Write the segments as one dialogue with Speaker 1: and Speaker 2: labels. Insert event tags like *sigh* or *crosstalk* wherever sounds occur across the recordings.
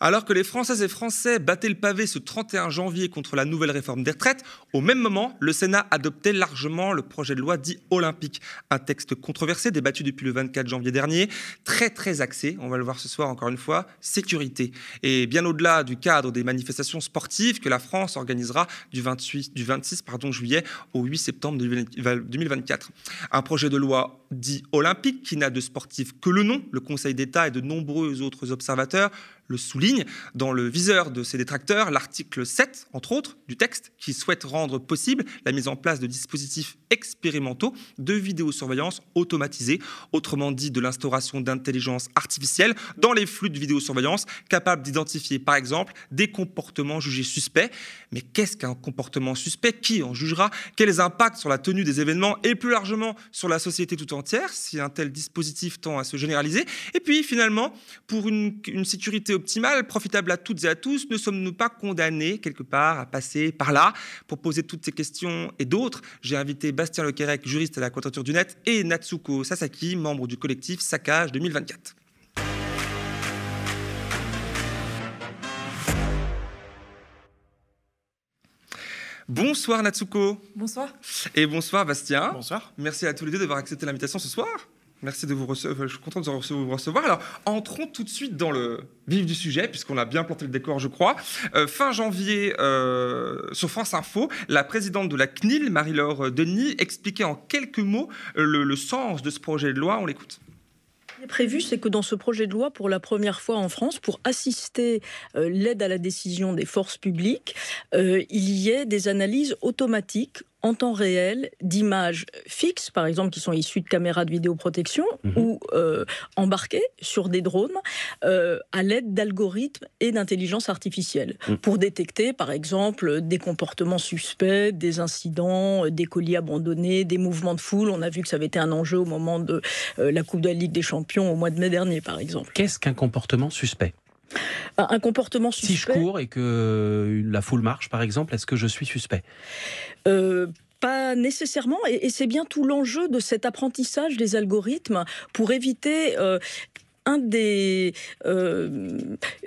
Speaker 1: Alors que les Françaises et Français battaient le pavé ce 31 janvier contre la nouvelle réforme des retraites, au même moment, le Sénat adoptait largement le projet de loi dit olympique, un texte controversé débattu depuis le 24 janvier dernier, très très axé, on va le voir ce soir encore une fois, sécurité. Et bien au-delà du cadre des manifestations sportives que la France organisera du, 28, du 26 pardon, juillet au 8 septembre 2024. Un projet de loi dit olympique qui n'a de sportif que le nom, le Conseil d'État et de nombreux autres observateurs le souligne. Dans le viseur de ses détracteurs, l'article 7, entre autres, du texte, qui souhaite rendre possible la mise en place de dispositifs expérimentaux de vidéosurveillance automatisée, autrement dit de l'instauration d'intelligence artificielle dans les flux de vidéosurveillance, capables d'identifier par exemple des comportements jugés suspects. Mais qu'est-ce qu'un comportement suspect? Qui en jugera? Quels impacts sur la tenue des événements et plus largement sur la société tout entière si un tel dispositif tend à se généraliser? Et puis finalement, pour une, une sécurité optimale, profitable à toutes et à tous, ne sommes-nous pas condamnés quelque part à passer par là Pour poser toutes ces questions et d'autres, j'ai invité Bastien Lequerec, juriste à la Quadrature du Net, et Natsuko Sasaki, membre du collectif Saccage 2024. Bonsoir Natsuko.
Speaker 2: Bonsoir.
Speaker 1: Et bonsoir Bastien.
Speaker 3: Bonsoir.
Speaker 1: Merci à tous les deux d'avoir accepté l'invitation ce soir. Merci de vous recevoir. Je suis content de vous recevoir. Alors, entrons tout de suite dans le vif du sujet, puisqu'on a bien planté le décor, je crois. Euh, fin janvier, euh, sur France Info, la présidente de la CNIL, Marie-Laure Denis, expliquait en quelques mots le, sens de ce projet de loi. On l'écoute.
Speaker 2: Ce qui est prévu, c'est que dans ce projet de loi, pour la première fois en France, pour assister euh, l'aide à la décision des forces publiques, il y ait des analyses automatiques en temps réel d'images fixes, par exemple, qui sont issues de caméras de vidéoprotection
Speaker 3: Mhm.
Speaker 2: ou euh, embarquées sur des drones euh, à l'aide d'algorithmes et d'intelligence artificielle
Speaker 3: Mhm.
Speaker 2: pour détecter, par exemple, des comportements suspects, des incidents, euh, des colis abandonnés, des mouvements de foule. On a vu que ça avait été un enjeu au moment de euh, la Coupe de la Ligue des Champions au mois de mai dernier, par exemple.
Speaker 4: Qu'est-ce qu'un comportement suspect?
Speaker 2: Un comportement
Speaker 4: Si je
Speaker 2: suspect.
Speaker 4: cours et que la foule marche, par exemple, est-ce que je suis suspect?
Speaker 2: Euh, pas nécessairement, et, et c'est bien tout l'enjeu de cet apprentissage des algorithmes pour éviter euh, un des, euh,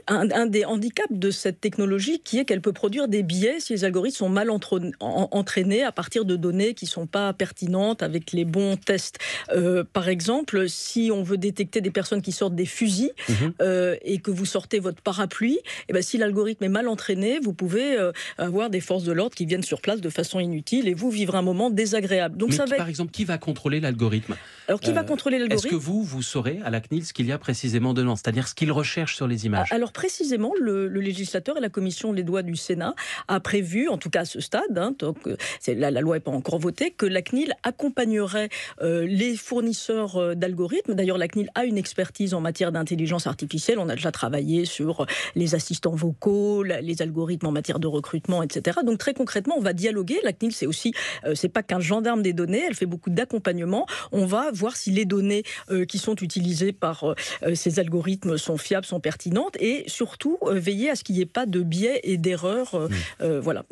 Speaker 2: un, un des handicaps de cette technologie qui est qu'elle peut produire des biais si les algorithmes sont mal entraînés à partir de données qui ne sont pas pertinentes avec les bons tests. Euh, par exemple, si on veut détecter des personnes qui sortent des fusils
Speaker 4: Mhm.
Speaker 2: euh, et que vous sortez votre parapluie, et ben, si l'algorithme est mal entraîné, vous pouvez avoir des forces de l'ordre qui viennent sur place de façon inutile et vous vivre un moment désagréable. Donc
Speaker 4: Mais
Speaker 2: ça
Speaker 4: qui,
Speaker 2: va
Speaker 4: par exemple, qui va contrôler l'algorithme?
Speaker 2: Alors qui va contrôler
Speaker 4: Est-ce
Speaker 2: l'algorithme
Speaker 4: que vous, vous saurez à la CNIL ce qu'il y a précisément dedans C'est-à-dire ce qu'il recherche sur les images
Speaker 2: Ah, Alors précisément, le, le législateur et la commission les doigts du Sénat a prévu, en tout cas à ce stade, hein, donc, euh, la, la loi n'est pas encore votée, que la CNIL accompagnerait euh, les fournisseurs euh, d'algorithmes. D'ailleurs, la CNIL a une expertise en matière d'intelligence artificielle. On a déjà travaillé sur les assistants vocaux, la- les algorithmes en matière de recrutement, etc. Donc très concrètement, on va dialoguer. La CNIL, c'est aussi, euh, c'est pas qu'un gendarme des données. Elle fait beaucoup d'accompagnement. On va voir si les données euh, qui sont utilisées par euh, euh, ces algorithmes sont fiables, sont pertinentes, et surtout euh, veiller à ce qu'il n'y ait pas de biais et d'erreurs. euh, euh, voilà.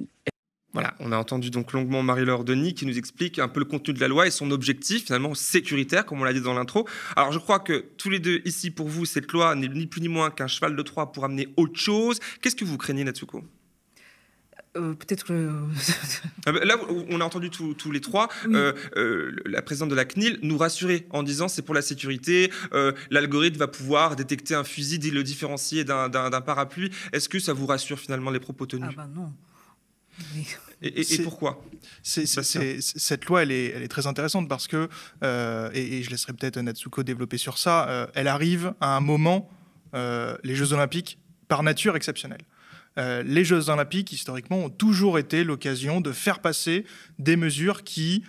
Speaker 1: Voilà, on a entendu donc longuement Marie-Laure Denis qui nous explique un peu le contenu de la loi et son objectif finalement sécuritaire, comme on l'a dit dans l'intro. Alors je crois que tous les deux ici pour vous, cette loi n'est ni plus ni moins qu'un cheval de Troie pour amener autre chose. Qu'est-ce que vous craignez, Natsuko?
Speaker 5: Euh, Peut-être que. *laughs*
Speaker 1: Ah ben, Là, on a entendu tous tous les trois
Speaker 5: Oui.
Speaker 1: euh, euh, la présidente de la CNIL nous rassurer en disant c'est pour la sécurité, euh, l'algorithme va pouvoir détecter un fusil, le différencier d'un- d'un d'un parapluie. Est-ce que ça vous rassure finalement les propos tenus?
Speaker 5: Ah bah non. Mais-
Speaker 1: Et, et- et
Speaker 3: C'est-
Speaker 1: pourquoi?
Speaker 3: C'est- c'est-
Speaker 1: Bastien.
Speaker 3: c'est- c'est- cette loi, elle est, elle est très intéressante parce que, euh, et, et je laisserai peut-être Natsuko développer sur ça, euh, elle arrive à un moment, euh, les Jeux Olympiques, par nature exceptionnels. Euh, les Jeux Olympiques, historiquement, ont toujours été l'occasion de faire passer des mesures qui,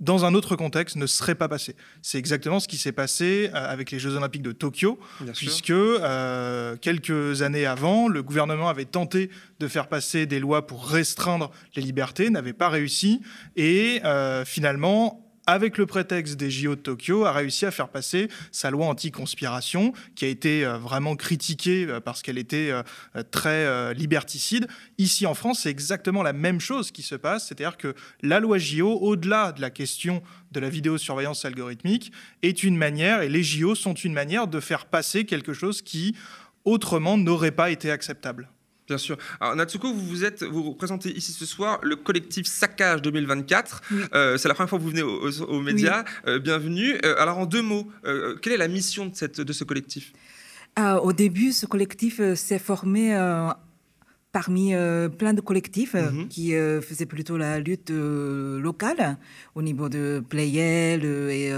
Speaker 3: dans un autre contexte, ne seraient pas passées. C'est exactement ce qui s'est passé euh, avec les Jeux Olympiques de Tokyo,
Speaker 1: Bien
Speaker 3: puisque euh, quelques années avant, le gouvernement avait tenté de faire passer des lois pour restreindre les libertés, n'avait pas réussi, et finalement, avec le prétexte des JO de Tokyo, a réussi à faire passer sa loi anti-conspiration, qui a été euh, vraiment critiquée euh, parce qu'elle était euh, très liberticide. Ici en France, c'est exactement la même chose qui se passe, c'est-à-dire que la loi JO, au-delà de la question de la vidéosurveillance algorithmique, est une manière, et les JO sont une manière de faire passer quelque chose qui autrement n'aurait pas été acceptable.
Speaker 1: Bien sûr. Alors Natsuko, vous vous êtes, vous représentez ici ce soir le collectif Saccage 2024. Euh, c'est la première fois que vous venez aux, médias. Euh, bienvenue. Euh, alors en deux mots, quelle est la mission de, cette, de ce collectif?
Speaker 5: Au début, ce collectif s'est formé parmi euh, plein de collectifs euh, mhm. qui euh, faisaient plutôt la lutte locale au niveau de Playel et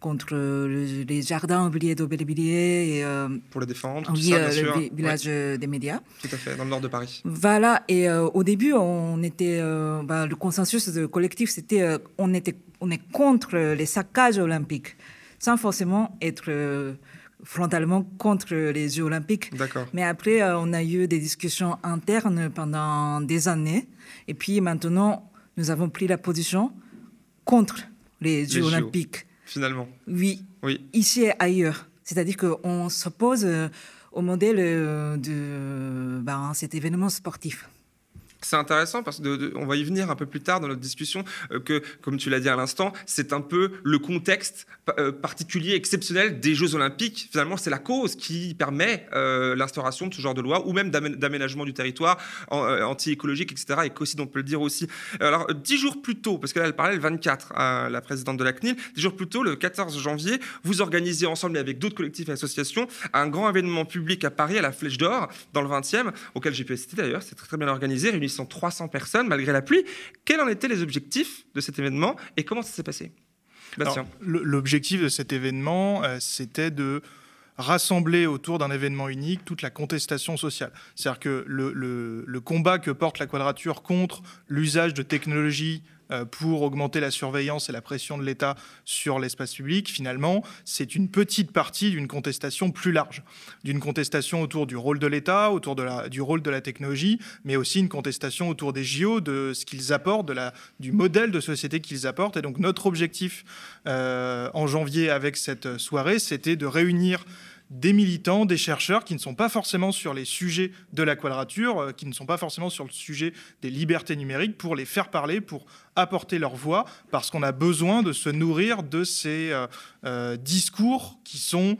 Speaker 5: contre les jardins oubliés d'Aubervilliers. Et,
Speaker 1: Pour les défendre,
Speaker 5: oui, ça, bien le village des médias.
Speaker 1: Tout à fait, dans le nord de Paris.
Speaker 5: Voilà, et au début, on était, bah, le consensus de collectif, c'était on était, on est contre les saccages olympiques, sans forcément être frontalement contre les Jeux olympiques. Mais après, euh, on a eu des discussions internes pendant des années. Et puis maintenant, nous avons pris la position contre les Jeux olympiques.
Speaker 1: finalement.
Speaker 5: Oui. oui. Ici et ailleurs. C'est-à-dire qu'on s'oppose euh, au modèle euh, de ben, cet événement sportif.
Speaker 1: C'est intéressant parce qu'on va y venir un peu plus tard dans notre discussion, euh, que, comme tu l'as dit à l'instant, c'est un peu le contexte euh, particulier, exceptionnel des Jeux Olympiques. Finalement, c'est la cause qui permet euh, l'instauration de ce genre de loi, ou même d'aménagement du territoire, anti-écologique, etc. Et qu'aussi, on peut le dire aussi. Alors, dix jours plus tôt, parce qu'elle parlait le 24, à la présidente de la CNIL, dix jours plus tôt, le 14 janvier, vous organisez ensemble, avec d'autres collectifs et associations, un grand événement public à Paris, à la Flèche d'Or, dans le 20e, auquel j'ai pu assister d'ailleurs, c'est très, très bien organisé, 300 personnes malgré la pluie. Quels en étaient les objectifs de cet événement et comment ça s'est passé?
Speaker 3: L'objectif de cet événement, euh, c'était de rassembler autour d'un événement unique toute la contestation sociale. C'est-à-dire que le, le, combat que porte la quadrature contre l'usage de technologies pour augmenter la surveillance et la pression de l'État sur l'espace public, finalement, c'est une petite partie d'une contestation plus large, d'une contestation autour du rôle de l'État, autour du rôle de la technologie, mais aussi une contestation autour des JO, de ce qu'ils apportent, du modèle de société qu'ils apportent. Et donc notre objectif euh, en janvier avec cette soirée, c'était de réunir des militants, des chercheurs qui ne sont pas forcément sur les sujets de la quadrature, euh, qui ne sont pas forcément sur le sujet des libertés numériques, pour les faire parler, pour apporter leur voix, parce qu'on a besoin de se nourrir de ces euh, euh, discours qui sont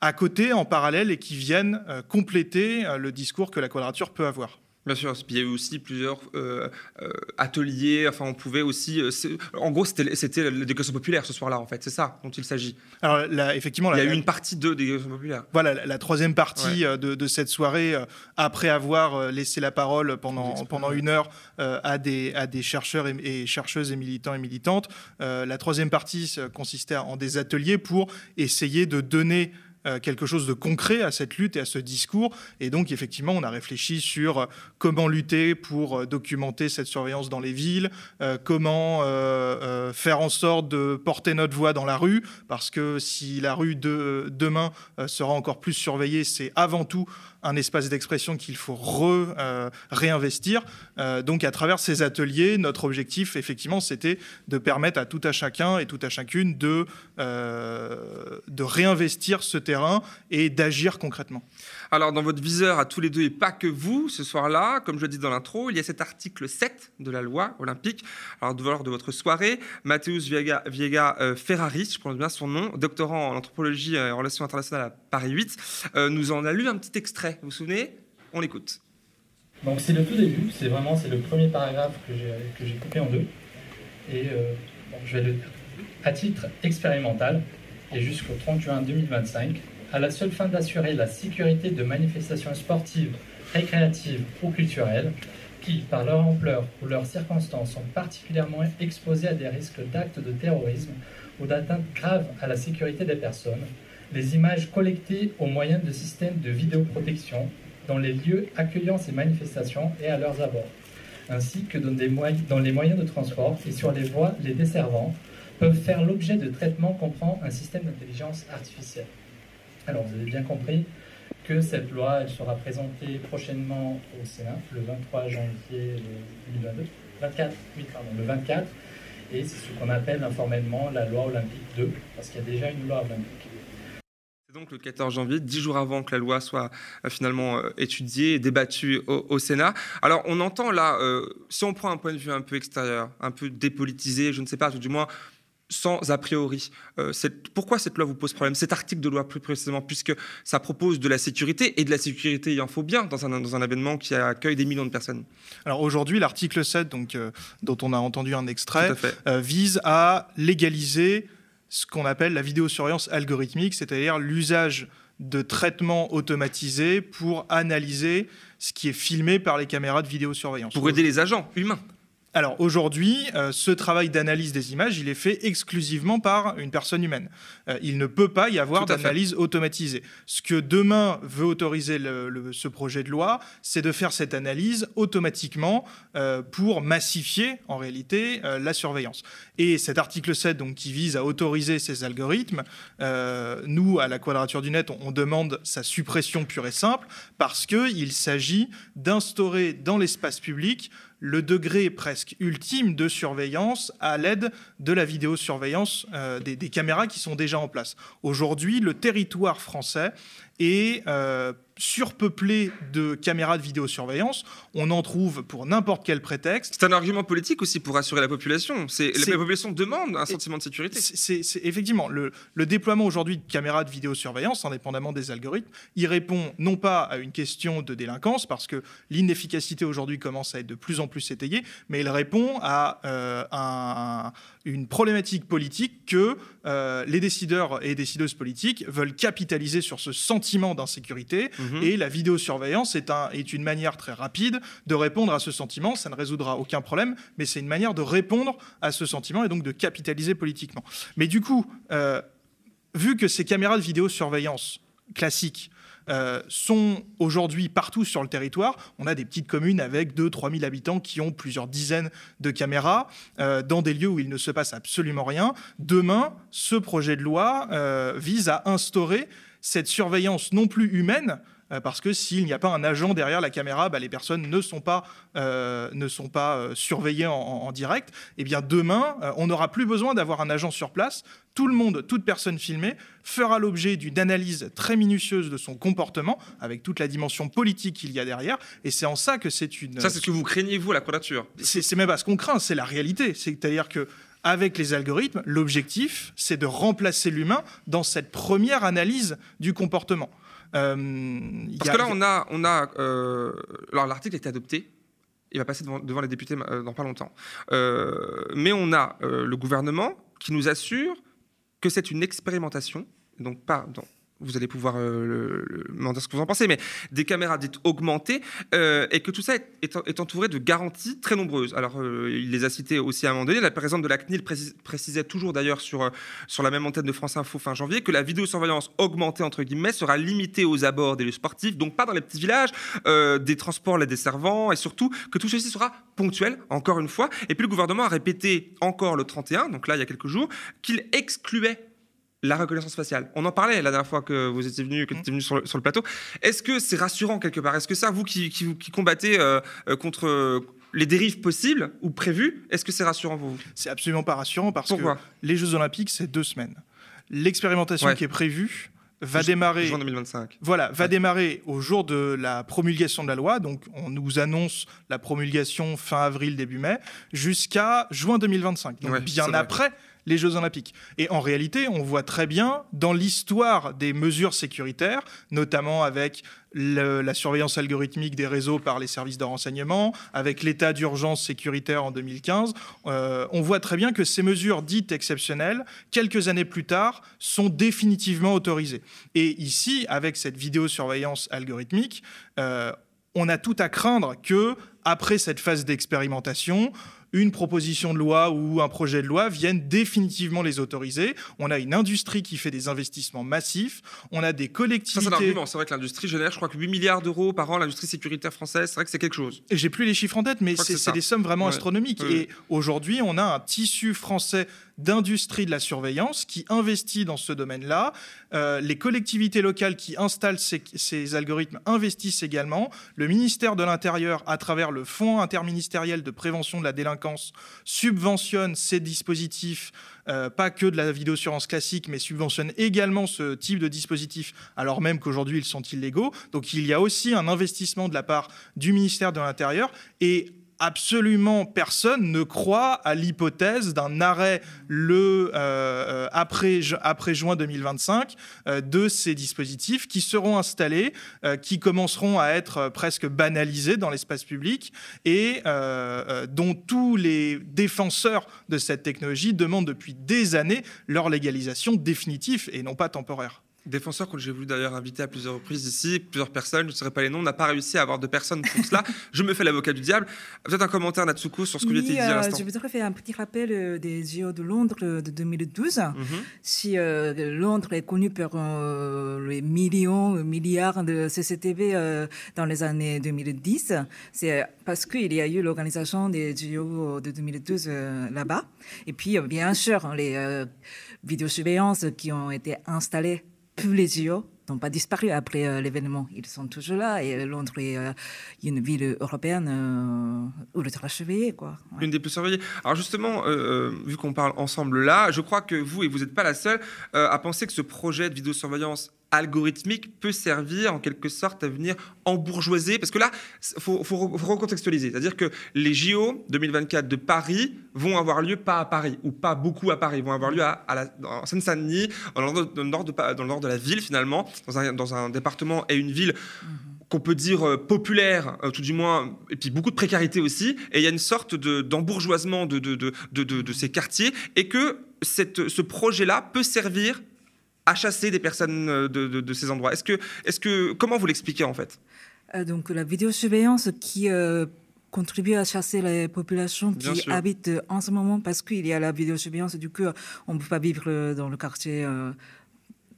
Speaker 3: à côté, en parallèle, et qui viennent compléter le discours que la quadrature peut avoir.
Speaker 1: Bien sûr, il y a eu aussi plusieurs euh, euh, ateliers. Enfin, on pouvait aussi. Euh, en gros, c'était l'éducation populaire ce soir-là, en fait. C'est ça dont il s'agit.
Speaker 3: Alors, là, effectivement,
Speaker 1: il y a eu une partie de l'éducation populaire.
Speaker 3: Voilà, la, troisième partie de, cette soirée, après avoir laissé la parole pendant, pendant une heure à, des, à des chercheurs et, et, chercheuses et militants et militantes, la troisième partie consistait en des ateliers pour essayer de donner quelque chose de concret à cette lutte et à ce discours. Et donc, effectivement, on a réfléchi sur euh, comment lutter pour euh, documenter cette surveillance dans les villes, comment faire en sorte de porter notre voix dans la rue, parce que si la rue de demain sera encore plus surveillée, c'est avant tout un espace d'expression qu'il faut re, réinvestir. donc, à travers ces ateliers, notre objectif, effectivement, c'était de permettre à tout à chacun et tout à chacune de, de réinvestir ce terrain et d'agir concrètement.
Speaker 1: Alors, dans votre viseur à tous les deux, et pas que vous, ce soir-là, comme je le dis dans l'intro, il y a cet article 7 de la loi olympique. Alors, lors de votre soirée, Mathéus Viega, euh, Ferrari, je prononce bien son nom, doctorant en anthropologie et en relations internationales à Paris 8, euh, nous en a lu un petit extrait. Vous vous souvenez? On l'écoute.
Speaker 6: Donc, c'est le tout début, c'est vraiment c'est le premier paragraphe que j'ai coupé en deux. Et euh, je vais le à titre expérimental et jusqu'au 30 juin 2025, à la seule fin d'assurer la sécurité de manifestations sportives, récréatives ou culturelles qui, par leur ampleur ou leurs circonstances, sont particulièrement exposées à des risques d'actes de terrorisme ou d'atteinte grave à la sécurité des personnes, les images collectées au moyen de systèmes de vidéoprotection dans les lieux accueillant ces manifestations et à leurs abords, ainsi que dans, dans les moyens de transport et sur les voies les desservant, peuvent faire l'objet de traitements comprend un système d'intelligence artificielle. Alors, vous avez bien compris que cette loi sera présentée prochainement au Sénat, le 23 janvier 2022. 24, oui, pardon, le 24, et c'est ce qu'on appelle informellement la loi olympique 2, parce qu'il y a déjà une loi olympique.
Speaker 1: C'est donc le 14 janvier, dix jours avant que la loi soit euh, finalement euh, étudiée et débattue au, Sénat. Alors on entend là, euh, si on prend un point de vue un peu extérieur, un peu dépolitisé, je ne sais pas, tout du moins sans a priori. Euh, pourquoi cette loi vous pose problème Cet article de loi plus précisément, puisque ça propose de la sécurité, et de la sécurité, il en faut bien dans un, dans un événement qui accueille des millions de personnes.
Speaker 3: Alors aujourd'hui, l'article 7, donc, euh, dont on a entendu un extrait, euh, vise à légaliser ce qu'on appelle la vidéosurveillance algorithmique, c'est-à-dire l'usage de traitements automatisés pour analyser ce qui est filmé par les caméras de vidéosurveillance.
Speaker 1: Pour aider les agents humains
Speaker 3: alors aujourd'hui, euh, ce travail d'analyse des images, il est fait exclusivement par une personne humaine. Euh, il ne peut pas y avoir d'analyse automatisée. Ce que demain veut autoriser ce projet de loi, c'est de faire cette analyse automatiquement euh, pour massifier en réalité la surveillance. Et cet article 7, donc, qui vise à autoriser ces algorithmes, nous, à la Quadrature du Net, on, on demande sa suppression pure et simple parce qu'il s'agit d'instaurer dans l'espace public le degré presque ultime de surveillance à l'aide de la vidéosurveillance euh, des, caméras qui sont déjà en place. Aujourd'hui, le territoire français est euh, surpeuplé de caméras de vidéosurveillance. On en trouve pour n'importe quel prétexte.
Speaker 1: C'est un argument politique aussi pour rassurer la population. C'est, la population demande un sentiment de sécurité.
Speaker 3: C'est, effectivement le, déploiement aujourd'hui de caméras de vidéosurveillance, indépendamment des algorithmes, il répond non pas à une question de délinquance, parce que l'inefficacité aujourd'hui commence à être de plus en plus étayée, mais il répond à euh, une problématique politique que euh, les décideurs et décideuses politiques veulent capitaliser sur ce sentiment d'insécurité. Mhm. Et la vidéosurveillance est, est une manière très rapide de répondre à ce sentiment. Ça ne résoudra aucun problème, mais c'est une manière de répondre à ce sentiment et donc de capitaliser politiquement. Mais du coup, euh, vu que ces caméras de vidéosurveillance classiques euh, sont aujourd'hui partout sur le territoire. On a des petites communes avec 2-3 000 habitants qui ont plusieurs dizaines de caméras euh, dans des lieux où il ne se passe absolument rien. Demain, ce projet de loi vise à instaurer cette surveillance non plus humaine, parce que s'il n'y a pas un agent derrière la caméra, bah, les personnes ne sont pas, euh, ne sont pas euh, surveillées en, direct. Et eh bien demain, on n'aura plus besoin d'avoir un agent sur place. Tout le monde, toute personne filmée fera l'objet d'une analyse très minutieuse de son comportement, avec toute la dimension politique qu'il y a derrière. Et c'est en ça que c'est une.
Speaker 1: Ça, c'est ce que vous craignez, vous, la quadrature
Speaker 3: C'est même pas ce qu'on craint, c'est la réalité. C'est-à-dire que avec les algorithmes, l'objectif, c'est de remplacer l'humain dans cette première analyse du comportement.
Speaker 1: Euh, Parce que là, on a, on a euh, alors l'article a été adopté. Il va passer devant, les députés euh, dans pas longtemps. mais on a le gouvernement qui nous assure que c'est une expérimentation, donc pas dans, vous allez pouvoir euh, me dire ce que vous en pensez, mais des caméras dites augmentées, euh, et que tout ça est, entouré de garanties très nombreuses. Alors, euh, il les a citées aussi à un moment donné. La présidente de la CNIL précisait toujours d'ailleurs sur, sur la même antenne de France Info fin janvier que la vidéosurveillance augmentée, entre guillemets, sera limitée aux abords des lieux sportifs, donc pas dans les petits villages, des transports les desservants, et surtout que tout ceci sera ponctuel, encore une fois. Et puis le gouvernement a répété encore le 31, donc là, il y a quelques jours, qu'il excluait la reconnaissance faciale. On en parlait la dernière fois que vous étiez venu, que tu étais venu sur le, plateau. Est-ce que c'est rassurant quelque part? Est-ce que ça, vous qui, qui, combattez euh, euh, contre les dérives possibles ou prévues, est-ce que c'est rassurant pour vous?
Speaker 3: C'est absolument pas rassurant parce que les Jeux Olympiques, c'est deux semaines. L'expérimentation qui est prévue va démarrer.
Speaker 1: Juin 2025.
Speaker 3: Voilà, va démarrer au jour de la promulgation de la loi. Donc, on nous annonce la promulgation fin avril, début mai, jusqu'à juin 2025. Donc, bien après les Jeux Olympiques. Et en réalité, on voit très bien dans l'histoire des mesures sécuritaires, notamment avec la surveillance algorithmique des réseaux par les services de renseignement, avec l'état d'urgence sécuritaire en 2015, euh, on voit très bien que ces mesures dites exceptionnelles, quelques années plus tard, sont définitivement autorisées. Et ici, avec cette vidéosurveillance algorithmique, euh, on a tout à craindre que, après cette phase d'expérimentation, une proposition de loi ou un projet de loi viennent définitivement les autoriser. On a une industrie qui fait des investissements massifs. On a des collectivités.
Speaker 1: Ça, c'est C'est vrai que l'industrie génère, je crois que 8 milliards d'euros par an, l'industrie sécuritaire française. C'est vrai que c'est quelque chose.
Speaker 3: Et j'ai plus les chiffres en tête, mais c'est des sommes vraiment astronomiques. Et aujourd'hui, on a un tissu français d'industrie de la surveillance qui investit dans ce domaine-là. Euh, les collectivités locales qui installent ces, algorithmes investissent également. Le ministère de l'Intérieur, à travers le Fonds interministériel de prévention de la délinquance, subventionne ces dispositifs, euh, pas que de la vidéosurveillance classique, mais subventionne également ce type de dispositif, alors même qu'aujourd'hui ils sont illégaux. Donc il y a aussi un investissement de la part du ministère de l'Intérieur. Et absolument personne ne croit à l'hypothèse d'un arrêt le euh, après, après juin 2025 de ces dispositifs qui seront installés, qui commenceront à être presque banalisés dans l'espace public et dont tous les défenseurs de cette technologie demandent depuis des années leur légalisation définitive et non pas temporaire.
Speaker 1: Défenseur que j'ai voulu d'ailleurs inviter à plusieurs reprises ici, plusieurs personnes, je ne saurais pas les noms, n'a pas réussi à avoir de personnes pour cela. *laughs* je me fais l'avocat du diable. Peut-être un commentaire, Natsuko, sur ce que
Speaker 5: oui,
Speaker 1: dit à l'instant.
Speaker 5: Je voudrais faire un petit rappel euh, des JO de Londres de 2012. Mhm. Si euh, Londres est connu pour euh, les millions, milliards de CCTV dans les années 2010, c'est parce qu'il y a eu l'organisation des JO de 2012 là-bas. Et puis, bien sûr, les vidéosurveillances qui ont été installées tous les JO n'ont pas disparu après euh, l'événement. Ils sont toujours là et Londres est euh, une ville européenne euh, ultra surveillée. Quoi.
Speaker 1: Une des plus surveillées. Alors justement, vu qu'on parle ensemble là, je crois que vous, et vous n'êtes pas la seule, à penser que ce projet de vidéosurveillance algorithmique peut servir en quelque sorte à venir embourgeoiser Parce que là, il faut, recontextualiser. C'est-à-dire que les JO 2024 de Paris vont avoir lieu pas à Paris, ou pas beaucoup à Paris, vont avoir lieu à, la, en Seine-Saint-Denis, dans, le nord de, dans le nord de la ville finalement, dans un, dans un département et une ville. qu'on peut dire euh, populaire, euh, tout du moins, et puis beaucoup de précarité aussi, et il y a une sorte d'embourgeoisement de, de, de, de, ces quartiers, et que cette, ce projet-là peut servir à chasser des personnes euh, de, ces endroits. Est-ce que, comment vous l'expliquez en fait?
Speaker 5: Euh, Donc la vidéosurveillance qui euh, contribue à chasser les populations qui habitent en ce moment parce qu'il y a la vidéosurveillance, du coup on ne peut pas vivre dans le quartier.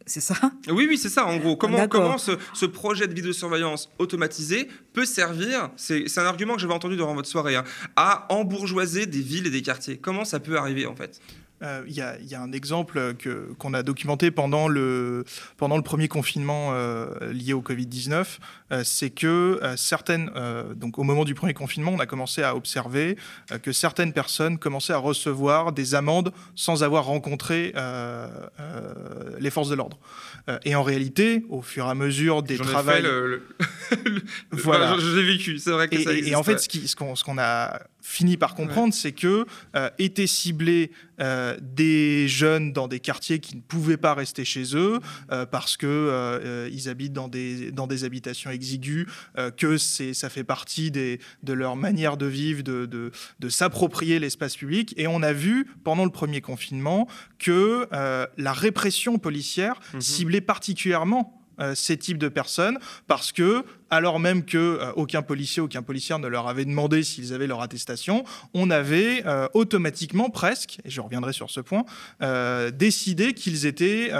Speaker 5: c'est ça?
Speaker 1: Oui, oui, c'est ça. En gros, comment, comment ce, projet de vidéosurveillance automatisé peut servir, c'est un argument que j'avais entendu durant votre soirée, hein, à embourgeoiser des villes et des quartiers. Comment ça peut arriver en fait?
Speaker 3: Euh, il y, a un exemple qu'on a documenté pendant le, pendant le premier confinement euh, lié au Covid-19, euh, c'est que certaines, donc au moment du premier confinement, on a commencé à observer que certaines personnes commençaient à recevoir des amendes sans avoir rencontré les forces de l'ordre. et en réalité, au fur et à mesure des travaux... *laughs*
Speaker 1: voilà. J'ai vécu, c'est vrai que
Speaker 3: et,
Speaker 1: ça
Speaker 3: Et en fait, ce qu'on ce qu'on a fini par comprendre, c'est que étaient ciblés euh, des jeunes dans des quartiers qui ne pouvaient pas rester chez eux euh, parce que euh, ils habitent dans des, dans des habitations exiguës, que ça fait partie des, de leur manière de vivre, de, de, de s'approprier l'espace public. Et on a vu pendant le premier confinement que la répression policière mhm. ciblait particulièrement euh, ces types de personnes parce que, alors même que euh, aucun policier, aucun policier ne leur avait demandé s'ils avaient leur attestation, on avait euh, automatiquement presque, et je reviendrai sur ce point, décidé qu'ils étaient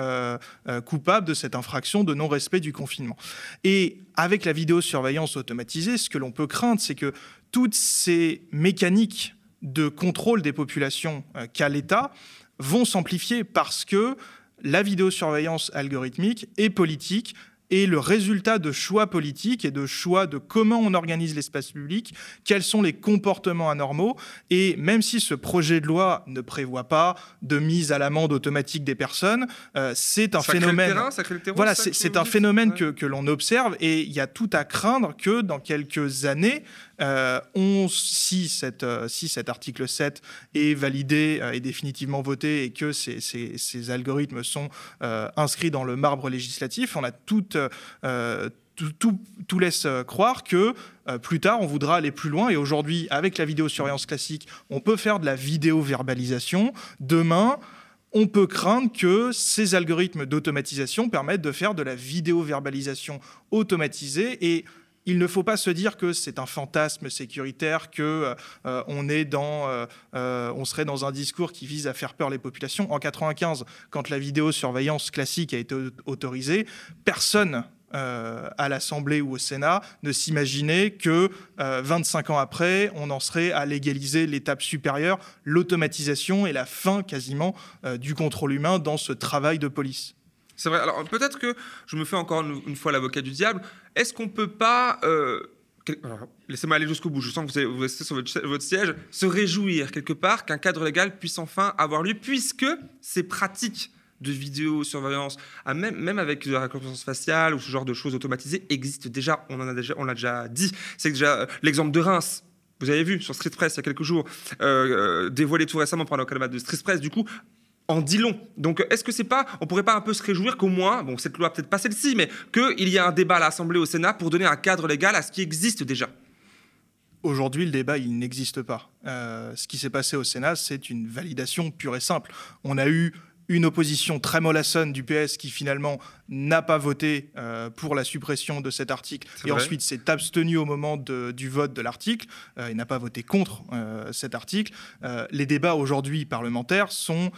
Speaker 3: coupables de cette infraction de non-respect du confinement. Et avec la vidéosurveillance automatisée, ce que l'on peut craindre, c'est que toutes ces mécaniques de contrôle des populations qu'a l'État vont s'amplifier parce que la vidéosurveillance algorithmique et politique est le résultat de choix politiques et de choix de comment on organise l'espace public, quels sont les comportements anormaux. Et même si ce projet de loi ne prévoit pas de mise à l'amende automatique des personnes, euh, c'est un phénomène. voilà, c'est un phénomène que, que l'on observe et il y a tout à craindre que dans quelques années, euh, on, si, euh, cet article 7 est validé et définitivement voté et que ces, algorithmes sont inscrits dans le marbre législatif, on a toute euh, tout, tout, laisse euh, croire que euh, plus tard, on voudra aller plus loin. Et aujourd'hui, avec la vidéosurveillance classique, on peut faire de la vidéo-verbalisation. Demain, on peut craindre que ces algorithmes d'automatisation permettent de faire de la vidéo-verbalisation automatisée. Et il ne faut pas se dire que c'est un fantasme sécuritaire, que est dans, on serait dans un discours qui vise à faire peur les populations. En 95, quand la vidéosurveillance classique a été autorisée, personne euh, à l'Assemblée ou au Sénat, ne s'imaginer que 25 euh, ans après, on en serait à légaliser l'étape supérieure, l'automatisation et la fin quasiment euh, du contrôle humain dans ce travail de police.
Speaker 1: C'est vrai. Alors peut-être que je me fais encore une, fois l'avocat du diable. Est-ce qu'on peut pas Laissez-moi aller jusqu'au bout. Je sens que vous, vous restez sur votre, siège. Se réjouir quelque part qu'un cadre légal puisse enfin avoir lieu, puisque ces pratiques de vidéosurveillance, ah, même, avec la reconnaissance faciale ou ce genre de choses automatisées, existe déjà. On en a déjà, on l'a déjà dit. C'est déjà euh, l'exemple de Reims vous avez vu sur Street Press il y a quelques jours, euh, dévoilé tout récemment par le de Street Press, du coup, en dit long. Donc, est-ce que c'est pas, on pourrait pas un peu se réjouir qu'au moins, bon, cette loi peut-être pas celle-ci, mais qu'il y ait un débat à l'Assemblée, au Sénat, pour donner un cadre légal à ce qui existe déjà?
Speaker 3: Aujourd'hui, le débat, il n'existe pas. ce qui s'est passé au Sénat, c'est une validation pure et simple. On a eu une opposition très mollassonne du PS qui finalement n'a pas voté euh, pour la suppression de cet article et ensuite s'est abstenu au moment du vote de l'article euh, et n'a pas voté contre euh, cet article. les débats aujourd'hui parlementaires sont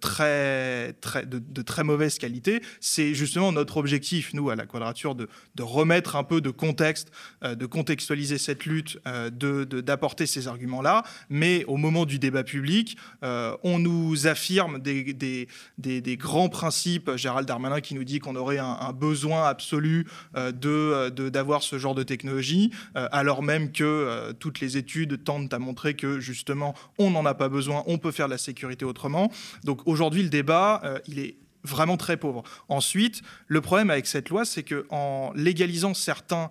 Speaker 3: très, très, de, très mauvaise qualité. C'est justement notre objectif, nous, à la Quadrature, de, de remettre un peu de contexte, de contextualiser cette lutte, d'apporter ces arguments-là. Mais au moment du débat public, on nous affirme des, des, des, des grands principes. Gérald Darmanin qui nous dit qu'on aurait un, besoin absolu euh, euh, de d'avoir ce genre de technologie, euh, alors même que toutes les études tendent à montrer que justement on n'en a pas besoin, on peut faire de la sécurité autrement. Donc aujourd'hui le débat, il est vraiment très pauvre. Ensuite, le problème avec cette loi, c'est que en légalisant certains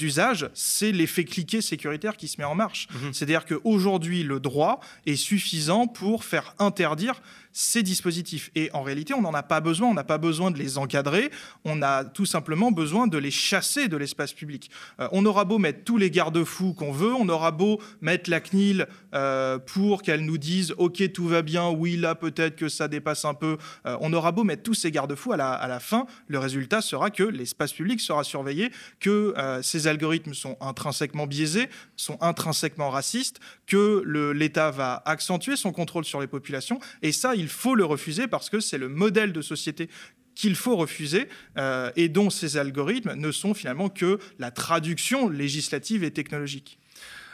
Speaker 3: usages, c'est l'effet cliquet sécuritaire qui se met en marche. Mmh C'est-à-dire qu'aujourd'hui, le droit est suffisant pour faire interdire ces dispositifs. Et en réalité, on n'en a pas besoin, on n'a pas besoin de les encadrer, on a tout simplement besoin de les chasser de l'espace public. Euh, on aura beau mettre tous les garde-fous qu'on veut, on aura beau mettre la CNIL euh, pour qu'elle nous dise ok tout va bien, oui là peut-être que ça dépasse un peu, euh, on aura beau mettre tous ces garde-fous, à la, à la fin, le résultat sera que l'espace public sera surveillé, que ces algorithmes sont intrinsèquement biaisés, sont intrinsèquement racistes, que l'État va accentuer son contrôle sur les populations, et ça, il il faut le refuser parce que c'est le modèle de société qu'il faut refuser euh, et dont ces algorithmes ne sont finalement que la traduction législative et technologique.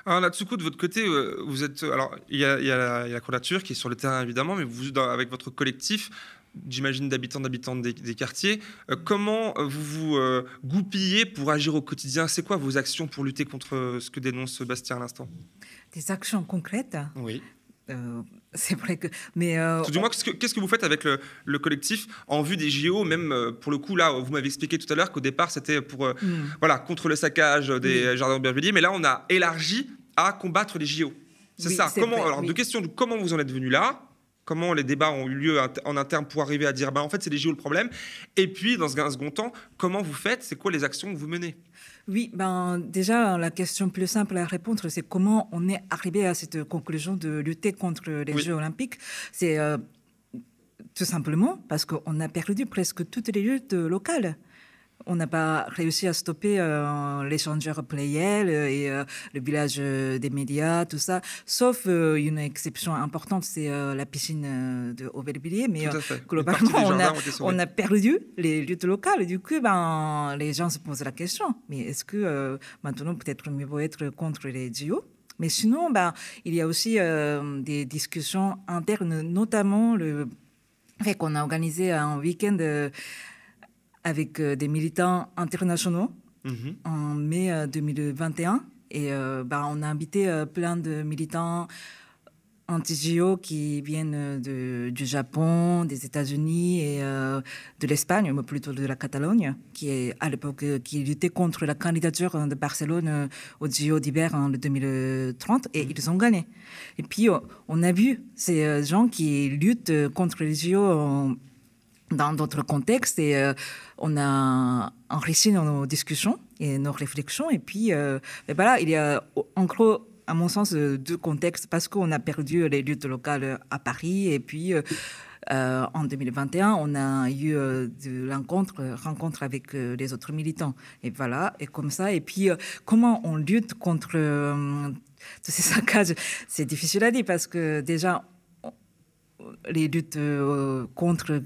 Speaker 1: Alors Natsuko, de votre côté, euh, vous êtes alors il y a, il y a la, Cour qui est sur le terrain évidemment, mais vous avec votre collectif, j'imagine d'habitants d'habitants des, quartiers, euh, comment vous vous goupillez pour agir au quotidien? C'est quoi vos actions pour lutter contre ce que dénonce Bastien à l'instant?
Speaker 5: Des actions concrètes?
Speaker 1: Oui.
Speaker 5: Euh, c'est vrai que. Mais. Euh,
Speaker 1: du moins, qu'est-ce que, vous faites avec le, collectif en vue des JO Même euh, pour le coup, là, vous m'avez expliqué tout à l'heure qu'au départ, c'était pour. Hmm. Voilà, contre le saccage des jardins d'Aubervilliers. Mais là, on a élargi à combattre les JO. C'est ça. Comment, alors, deux questions. Comment vous en êtes venu là Comment les débats ont eu lieu en interne pour arriver à dire, ben, en fait, c'est les JO le problème. Et puis, dans un second temps, comment vous faites? C'est quoi les actions que vous menez?
Speaker 5: Oui, ben déjà la question plus simple à répondre, c'est comment on est arrivé à cette conclusion de lutter contre les Jeux olympiques? C'est euh, tout simplement parce qu'on a perdu presque toutes les luttes locales on n'a pas réussi à stopper euh, l'échangeur Playel et euh, le village des médias, tout ça, sauf une exception importante, c'est la piscine de Aubervilliers. Mais globalement, on a, on a, perdu les luttes locales. Du coup, ben, les gens se posent la question, mais est-ce que maintenant, peut-être mieux vaut être contre les JO mais sinon, ben, il y a aussi des discussions internes, notamment le fait qu'on a organisé un week-end avec euh, des militants internationaux mhm. en mai 2021. Euh, Et euh, bah, on a invité plein de militants anti-JO qui viennent de, du Japon, des États-Unis et de l'Espagne, mais plutôt de la Catalogne, qui est à l'époque qui luttait contre la candidature de Barcelone au JO d'hiver en 2030 et mhm. ils ont gagné. Et puis on a vu ces gens qui luttent contre les JO dans d'autres contextes et euh, on a enrichi nos discussions et nos réflexions. Et puis, euh, voilà, il y a en gros, à mon sens, deux contextes parce qu'on a perdu les luttes locales à Paris et puis. Euh, en 2021, on a eu de l'encontre, rencontre avec les autres militants. Et voilà, et comme ça. Et puis, comment on lutte contre tous ces saccages? C'est difficile à dire parce que déjà, les luttes contre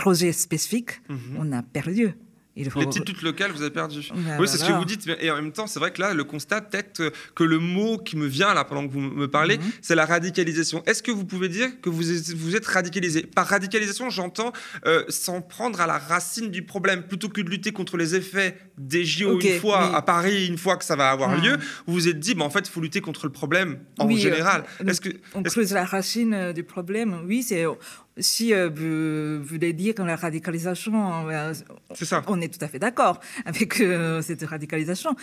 Speaker 5: projet spécifique, mhm. on a perdu.
Speaker 1: Petites luttes locales, vous avez perdu. Ben oui, c'est ce que vous dites. Et en même temps, c'est vrai que là, le constat, peut-être euh, que le mot qui me vient là pendant que vous me parlez, mhm. c'est la radicalisation. Est-ce que vous pouvez dire que vous êtes, vous êtes radicalisé? Par radicalisation, j'entends euh, s'en prendre à la racine du problème, plutôt que de lutter contre les effets des JO une fois à Paris, une fois que ça va avoir lieu. Vous vous êtes dit, bah, en fait, il faut lutter contre le problème en général.
Speaker 5: Euh, est-ce que on creuse la racine du problème Oui, c'est si euh, vous voulez dire que la radicalisation, euh, ça. on est tout à fait d'accord avec euh, cette radicalisation.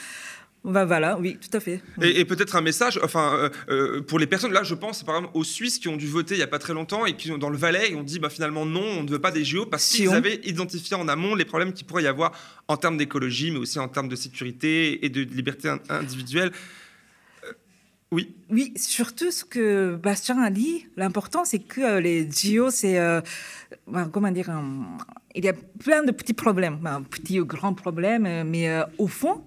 Speaker 5: Bah, voilà, oui, tout à fait.
Speaker 1: Et, peut-être un message, enfin, euh, pour les personnes, là, je pense par exemple aux Suisses qui ont dû voter il n'y a pas très longtemps et qui, dans le Valais, ont dit bah, finalement non, on ne veut pas des JO parce qu'ils avaient identifié en amont les problèmes qu'il pourrait y avoir en termes d'écologie, mais aussi en termes de sécurité et de liberté individuelle. Oui.
Speaker 5: Oui, surtout ce que Bastien a dit, l'important c'est que euh, les JO, c'est. Euh, ben, comment dire Il y a plein de petits problèmes, ben, petits ou grands problèmes, euh, mais au fond,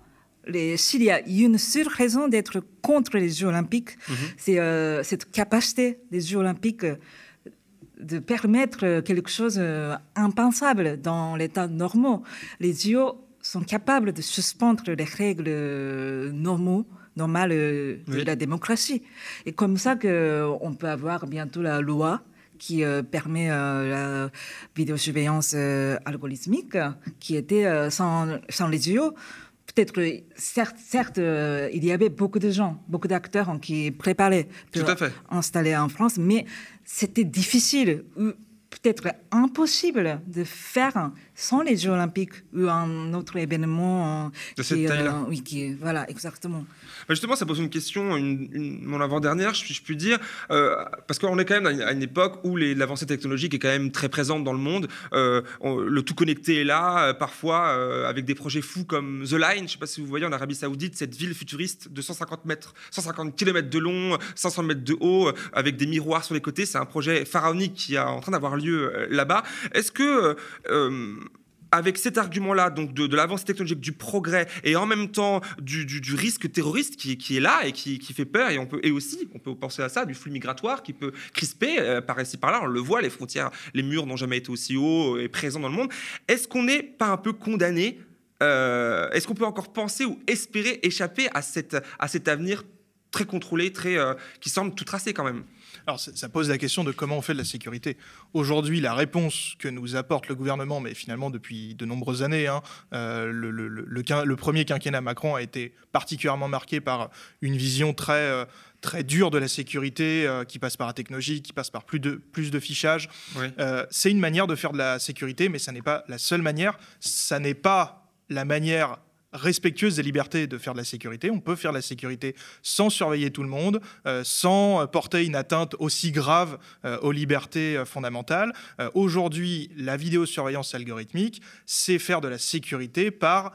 Speaker 5: s'il y a une seule raison d'être contre les Jeux Olympiques, mhm. c'est cette capacité des Jeux Olympiques de permettre quelque chose d'impensable dans l'état normaux. Les JO sont capables de suspendre les règles normaux normal euh, de la démocratie. Et comme ça qu'on peut avoir bientôt la loi qui euh, permet euh, la vidéosurveillance algorithmique, qui était sans, sans les yeux. Peut-être que, certes, certes il y avait beaucoup de gens, beaucoup d'acteurs qui préparaient pour installer en France, mais c'était difficile peut-être impossible de faire sans les Jeux Olympiques ou un autre événement
Speaker 1: de cette taille-là.
Speaker 5: oui, qui, voilà, exactement.
Speaker 1: Bah, justement, ça pose une question, une, mon avant-dernière, je, je, puis dire, euh, parce qu'on est quand même à une, époque où l'avancée technologique est quand même très présente dans le monde. Euh, le tout connecté est là, euh, parfois avec des projets fous comme The Line. Je ne sais pas si vous voyez en Arabie Saoudite cette ville futuriste de 150 mètres, 150 km de long, 500 mètres de haut, avec des miroirs sur les côtés. C'est un projet pharaonique qui est en train d'avoir lieu là-bas. Est-ce que avec cet argument-là, donc de, l'avancée technologique, du progrès, et en même temps du, risque terroriste qui, est là et qui, fait peur, et, on peut, aussi, on peut penser à ça, du flux migratoire qui peut crisper euh, par ici par là, on le voit, les frontières, les murs n'ont jamais été aussi hauts et présents dans le monde. Est-ce qu'on n'est pas un peu condamné euh, Est-ce qu'on peut encore penser ou espérer échapper à cet avenir très contrôlé, très, euh, qui semble tout tracé quand même?
Speaker 3: Alors ça pose la question de comment on fait de la sécurité. Aujourd'hui, la réponse que nous apporte le gouvernement, mais finalement depuis de nombreuses années, hein, euh, le, premier quinquennat Macron a été particulièrement marqué par une vision très, euh, très dure de la sécurité euh, qui passe par la technologie, qui passe par plus de, plus de fichage. C'est une manière de faire de la sécurité, mais ça n'est pas la seule manière. Ça n'est pas la manière respectueuse des libertés de faire de la sécurité. On peut faire de la sécurité sans surveiller tout le monde, euh, sans porter une atteinte aussi grave euh, aux libertés euh, fondamentales. Aujourd'hui, la vidéosurveillance algorithmique, c'est faire de la sécurité par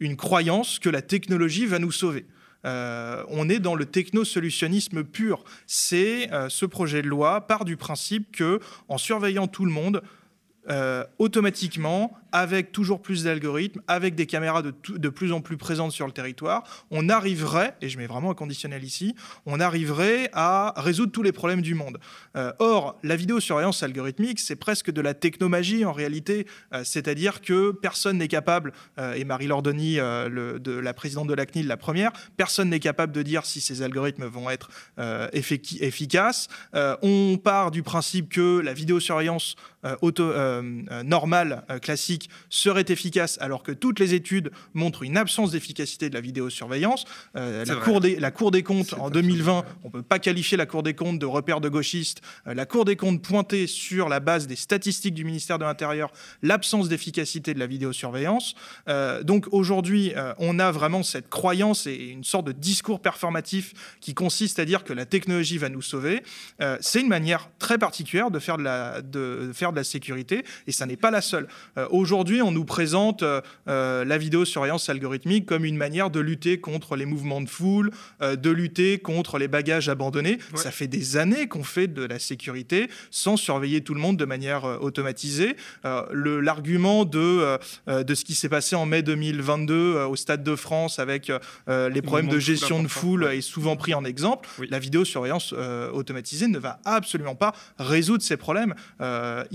Speaker 3: une croyance que la technologie va nous sauver. on est dans le technosolutionnisme pur. C'est ce projet de loi part du principe que, en surveillant tout le monde, automatiquement, avec toujours plus d'algorithmes, avec des caméras de, plus en plus présentes sur le territoire, on arriverait, et je mets vraiment un conditionnel ici, on arriverait à résoudre tous les problèmes du monde. Euh, or, la vidéosurveillance algorithmique, c'est presque de la technomagie en réalité, euh, c'est-à-dire que personne n'est capable, euh, et Marie Lordoni, la présidente de la CNIL, la première, personne n'est capable de dire si ces algorithmes vont être efficaces. on part du principe que la vidéosurveillance auto, normale, classique, serait efficace alors que toutes les études montrent une absence d'efficacité de la vidéosurveillance. Euh, la, cour des, la, Cour des, comptes en 2020, on ne peut pas qualifier la Cour des comptes de repère de gauchistes. Euh, la Cour des comptes pointait sur la base des statistiques du ministère de l'Intérieur l'absence d'efficacité de la vidéosurveillance. Euh, donc aujourd'hui, on a vraiment cette croyance et une sorte de discours performatif qui consiste à dire que la technologie va nous sauver. C'est une manière très particulière de faire de la, de faire de la sécurité et ça n'est pas la seule. Aujourd'hui, on nous présente euh, euh, la vidéosurveillance algorithmique comme une manière de lutter contre les mouvements de foule, euh, de lutter contre les bagages abandonnés. Ça fait des années qu'on fait de la sécurité sans surveiller tout le monde de manière automatisée. L'argument de, de ce qui s'est passé en mai 2022 au Stade de France avec les problèmes de gestion de foule est souvent pris en exemple. La vidéosurveillance automatisée ne va absolument pas résoudre ces problèmes.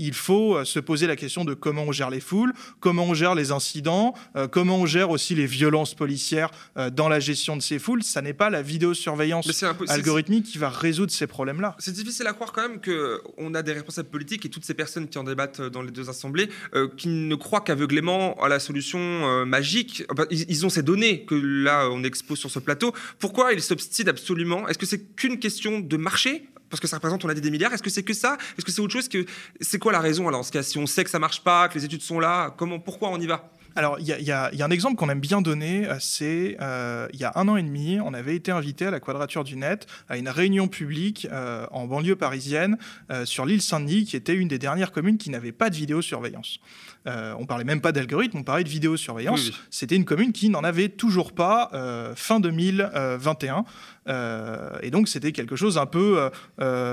Speaker 3: Il faut se poser la question de comment on gère les foules comment on gère les incidents, euh, comment on gère aussi les violences policières euh, dans la gestion de ces foules. Ça n'est pas la vidéosurveillance algorithmique qui va résoudre ces problèmes-là.
Speaker 1: C'est difficile à croire quand même qu'on a des responsables politiques et toutes ces personnes qui en débattent dans les deux assemblées euh, qui ne croient qu'aveuglément à la solution magique. ils, ont ces données que là on expose sur ce plateau. Pourquoi ils s'obstinent absolument? Est-ce que c'est qu'une question de marché? Parce que ça représente, on a des milliards. Est-ce que c'est que ça? Est-ce que c'est autre chose que C'est quoi la raison? Alors en ce cas Si on sait que ça marche pas, que les études sont là, comment, pourquoi on y va?
Speaker 3: Alors, il y, y, a un exemple qu'on aime bien donner, c'est euh, il y a un an et demi, on avait été invité à la Quadrature du Net à une réunion publique euh, en banlieue parisienne euh, sur l'île Saint-Denis, qui était une des dernières communes qui n'avait pas de vidéosurveillance. Euh, on parlait même pas d'algorithme, on parlait de vidéosurveillance. C'était une commune qui n'en avait toujours pas euh, fin 2021. Euh, et donc c'était quelque chose un peu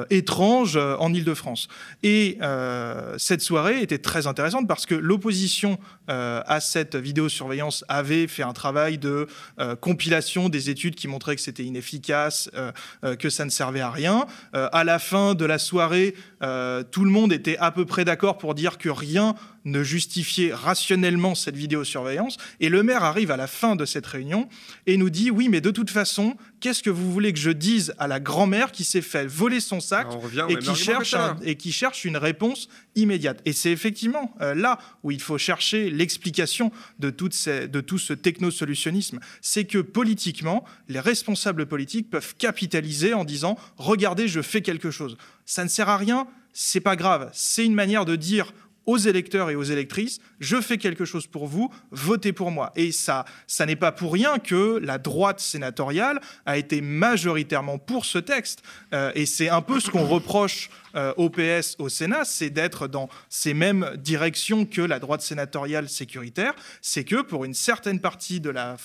Speaker 3: étrange en Ile-de-France. Et cette soirée était très intéressante parce que l'opposition à cette vidéosurveillance avait fait un travail de compilation des études qui montraient que c'était inefficace, que ça ne servait à rien. à la fin de la soirée, tout le monde était à peu près d'accord pour dire que rien ne justifiait rationnellement cette vidéosurveillance. Et le maire arrive à la fin de cette réunion et nous dit oui, mais de toute façon, qu'est-ce que vous voulez que je dise à la grand-mère qui s'est fait voler son sac et, qui cherche et qui cherche une réponse immédiate Et c'est effectivement euh, là où il faut chercher l'explication de, de tout ce technosolutionnisme. C'est que politiquement, les responsables politiques peuvent capitaliser en disant regardez, je fais quelque chose. Ça ne sert à rien, c'est pas grave. C'est une manière de dire aux électeurs et aux électrices, je fais quelque chose pour vous, votez pour moi. Et ça, ça n'est pas pour rien que la droite sénatoriale a été majoritairement pour ce texte. Euh, et c'est un peu ce qu'on reproche euh, au PS, au Sénat, c'est d'être dans ces mêmes directions que la droite sénatoriale sécuritaire. C'est que pour une certaine partie de la,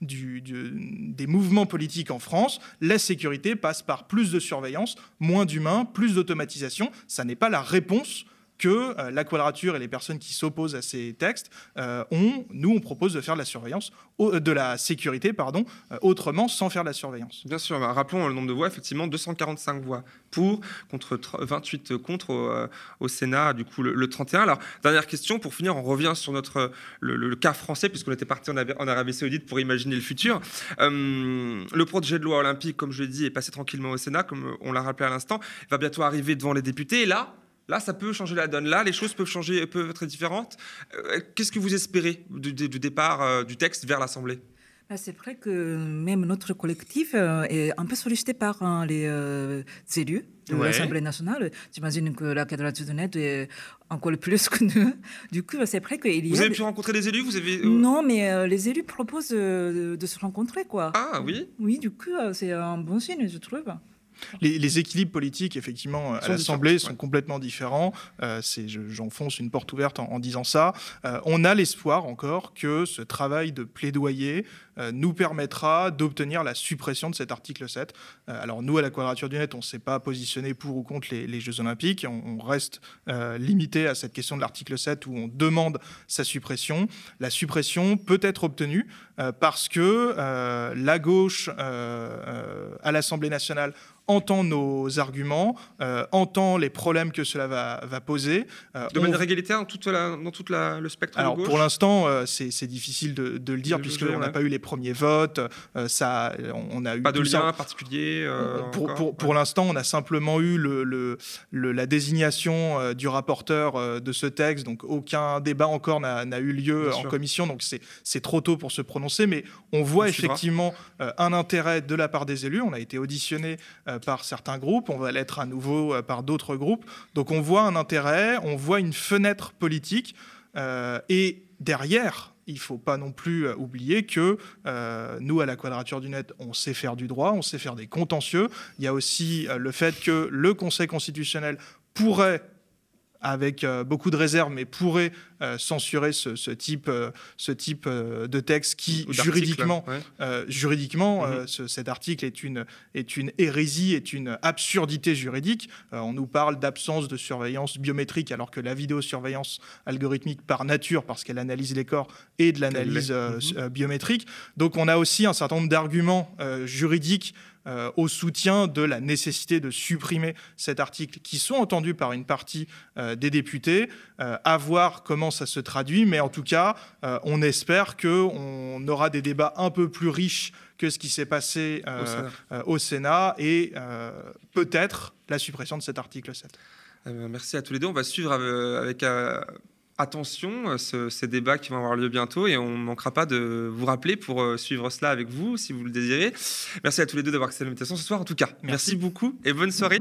Speaker 3: des mouvements politiques en France, la sécurité passe par plus de surveillance, moins d'humains, plus d'automatisation. Ça n'est pas la réponse que euh, la quadrature et les personnes qui s'opposent à ces textes euh, ont, nous, on propose de faire de la surveillance, euh, de la sécurité, pardon, autrement, sans faire de la surveillance.
Speaker 1: Bien sûr, bah, rappelons le nombre de voix, effectivement, 245 voix pour, contre 28 contre au, Sénat, du coup, le, 31. Alors, dernière question, pour finir, on revient sur notre, le, cas français, puisqu'on était parti en, en, Arabie Saoudite pour imaginer le futur. le projet de loi olympique, comme je l'ai dit, est passé tranquillement au Sénat, comme on l'a rappelé à l'instant, va bientôt arriver devant les députés. Et là, Là, ça peut changer la donne. Là, les choses peuvent changer, peuvent être différentes. Euh, qu'est-ce que vous espérez du, départ euh, du texte vers l'Assemblée?
Speaker 5: Bah, c'est vrai que même notre collectif euh, est un peu sollicité par les élus de l'Assemblée nationale. J'imagine que la quadrature de net est encore plus que nous. Du coup, c'est vrai qu'il
Speaker 1: y a... Vous avez pu rencontrer des élus vous avez...
Speaker 5: Non, mais les élus proposent de, se rencontrer. Quoi.
Speaker 1: Ah oui
Speaker 5: Oui, du coup, c'est un bon signe, je trouve.
Speaker 3: Les, équilibres politiques, effectivement, à l'Assemblée sont complètement différents. Euh, J'enfonce une porte ouverte en, disant ça. Euh, on a l'espoir encore que ce travail de plaidoyer euh, nous permettra d'obtenir la suppression de cet article 7. Euh, alors nous, à la Quadrature du Net, on ne s'est pas positionné pour ou contre les, Jeux Olympiques. On, reste limité à cette question de l'article 7 où on demande sa suppression. La suppression peut être obtenue parce que la gauche à l'Assemblée nationale entend nos arguments, euh, entend les problèmes que cela va, va poser.
Speaker 1: Euh, de manière égalitaire dans tout le spectre
Speaker 3: Alors,
Speaker 1: de gauche
Speaker 3: pour l'instant, euh, c'est difficile de, de le dire puisqu'on n'a pas eu les premiers votes. ça, on, a eu
Speaker 1: pas de lien particulier.
Speaker 3: pour, pour, pour l'instant, on a simplement eu le, le, la désignation du rapporteur de ce texte, donc aucun débat encore n'a eu lieu en commission, donc c'est trop tôt pour se prononcer, mais on voit effectivement un intérêt de la part des élus. On a été auditionné par certains groupes, on va l'être à nouveau euh, par d'autres groupes. Donc on voit un intérêt, on voit une fenêtre politique, euh, et derrière, il ne faut pas non plus euh, oublier que nous, à la Quadrature du Net, on sait faire du droit, on sait faire des contentieux. Il y a aussi le fait que le Conseil constitutionnel pourrait avec euh, beaucoup de réserves, mais pourrait euh, censurer ce, type, euh, ce type de texte qui, juridiquement, juridiquement mhm. cet article est une, est une hérésie, est une absurdité juridique. on nous parle d'absence de surveillance biométrique, alors que la vidéosurveillance algorithmique, par nature, parce qu'elle analyse les corps, et de l'analyse mhm. biométrique. Donc on a aussi un certain nombre d'arguments juridiques euh, au soutien de la nécessité de supprimer cet article, qui sont entendus par une partie euh, des députés, euh, à voir comment ça se traduit, mais en tout cas, on espère qu'on aura des débats un peu plus riches que ce qui s'est passé au Sénat, et peut-être la suppression de cet article 7.
Speaker 1: merci à tous les deux. On va suivre avec attention ce, ces débats qui vont avoir lieu bientôt et on ne manquera pas de vous rappeler pour euh, suivre cela avec vous si vous le désirez. Merci à tous les deux d'avoir accepté l'invitation ce soir en tout cas. Merci beaucoup et bonne soirée.